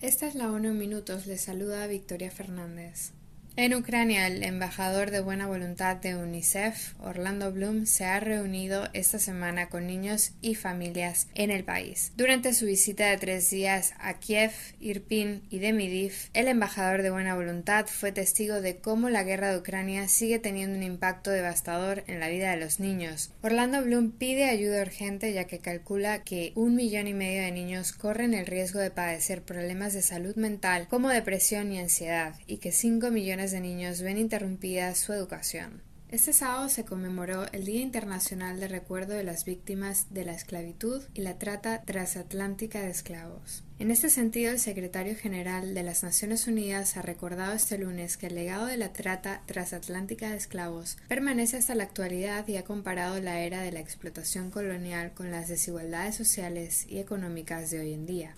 Esta es la ONU en minutos, le saluda Victoria Fernández. En Ucrania, el embajador de buena voluntad de UNICEF, Orlando Bloom, se ha reunido esta semana con niños y familias en el país. Durante su visita de tres días a Kiev, Irpin y Demidov, el embajador de buena voluntad fue testigo de cómo la guerra de Ucrania sigue teniendo un impacto devastador en la vida de los niños. Orlando Bloom pide ayuda urgente ya que calcula que un millón y medio de niños corren el riesgo de padecer problemas de salud mental como depresión y ansiedad y que 5 millones de niños ven interrumpida su educación. Este sábado se conmemoró el Día Internacional de Recuerdo de las Víctimas de la Esclavitud y la Trata Transatlántica de Esclavos. En este sentido, el secretario general de las Naciones Unidas ha recordado este lunes que el legado de la trata transatlántica de esclavos permanece hasta la actualidad y ha comparado la era de la explotación colonial con las desigualdades sociales y económicas de hoy en día.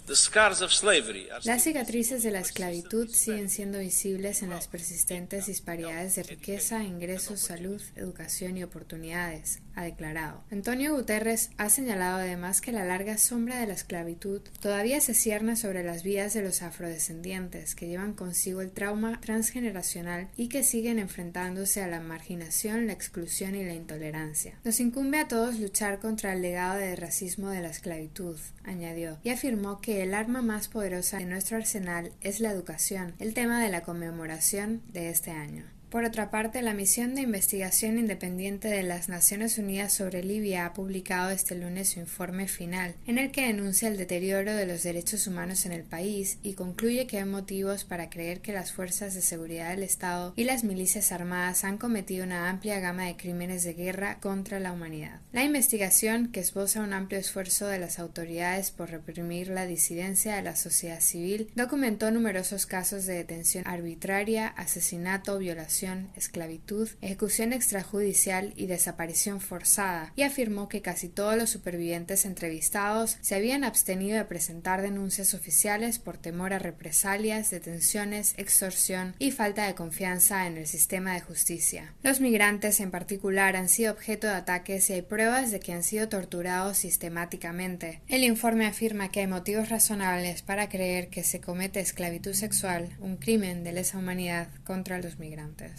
Las cicatrices de la esclavitud siguen siendo visibles en las persistentes disparidades de riqueza, ingresos, salud, educación y oportunidades, ha declarado. Antonio Guterres ha señalado además que la larga sombra de la esclavitud todavía se sobre las vidas de los afrodescendientes que llevan consigo el trauma transgeneracional y que siguen enfrentándose a la marginación, la exclusión y la intolerancia. Nos incumbe a todos luchar contra el legado de racismo de la esclavitud, añadió, y afirmó que el arma más poderosa de nuestro arsenal es la educación, el tema de la conmemoración de este año. Por otra parte, la misión de investigación independiente de las Naciones Unidas sobre Libia ha publicado este lunes su informe final, en el que denuncia el deterioro de los derechos humanos en el país y concluye que hay motivos para creer que las fuerzas de seguridad del Estado y las milicias armadas han cometido una amplia gama de crímenes de guerra contra la humanidad. La investigación, que esboza un amplio esfuerzo de las autoridades por reprimir la disidencia de la sociedad civil, documentó numerosos casos de detención arbitraria, asesinato, violación, esclavitud, ejecución extrajudicial y desaparición forzada, y afirmó que casi todos los supervivientes entrevistados se habían abstenido de presentar denuncias oficiales por temor a represalias, detenciones, extorsión y falta de confianza en el sistema de justicia. Los migrantes en particular han sido objeto de ataques y hay pruebas de que han sido torturados sistemáticamente. El informe afirma que hay motivos razonables para creer que se comete esclavitud sexual, un crimen de lesa humanidad contra los migrantes.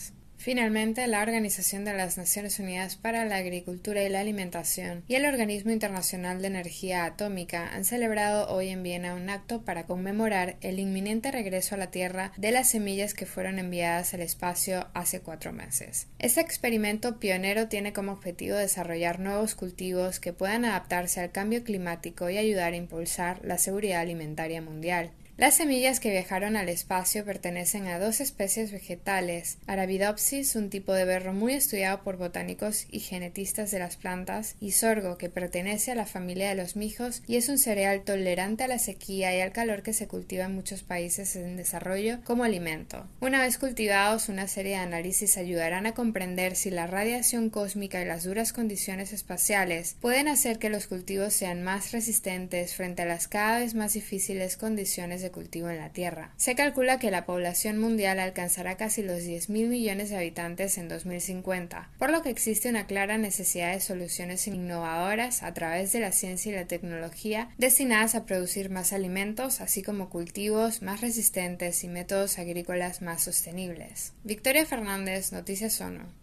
Finalmente, la Organización de las Naciones Unidas para la Agricultura y la Alimentación y el Organismo Internacional de Energía Atómica han celebrado hoy en Viena un acto para conmemorar el inminente regreso a la Tierra de las semillas que fueron enviadas al espacio hace cuatro meses. Este experimento pionero tiene como objetivo desarrollar nuevos cultivos que puedan adaptarse al cambio climático y ayudar a impulsar la seguridad alimentaria mundial. Las semillas que viajaron al espacio pertenecen a dos especies vegetales, Arabidopsis, un tipo de berro muy estudiado por botánicos y genetistas de las plantas, y sorgo, que pertenece a la familia de los mijos y es un cereal tolerante a la sequía y al calor que se cultiva en muchos países en desarrollo como alimento. Una vez cultivados, una serie de análisis ayudarán a comprender si la radiación cósmica y las duras condiciones espaciales pueden hacer que los cultivos sean más resistentes frente a las cada vez más difíciles condiciones de cultivo en la Tierra. Se calcula que la población mundial alcanzará casi los 10.000 millones de habitantes en 2050, por lo que existe una clara necesidad de soluciones innovadoras a través de la ciencia y la tecnología destinadas a producir más alimentos, así como cultivos más resistentes y métodos agrícolas más sostenibles. Victoria Fernández, Noticias ONU.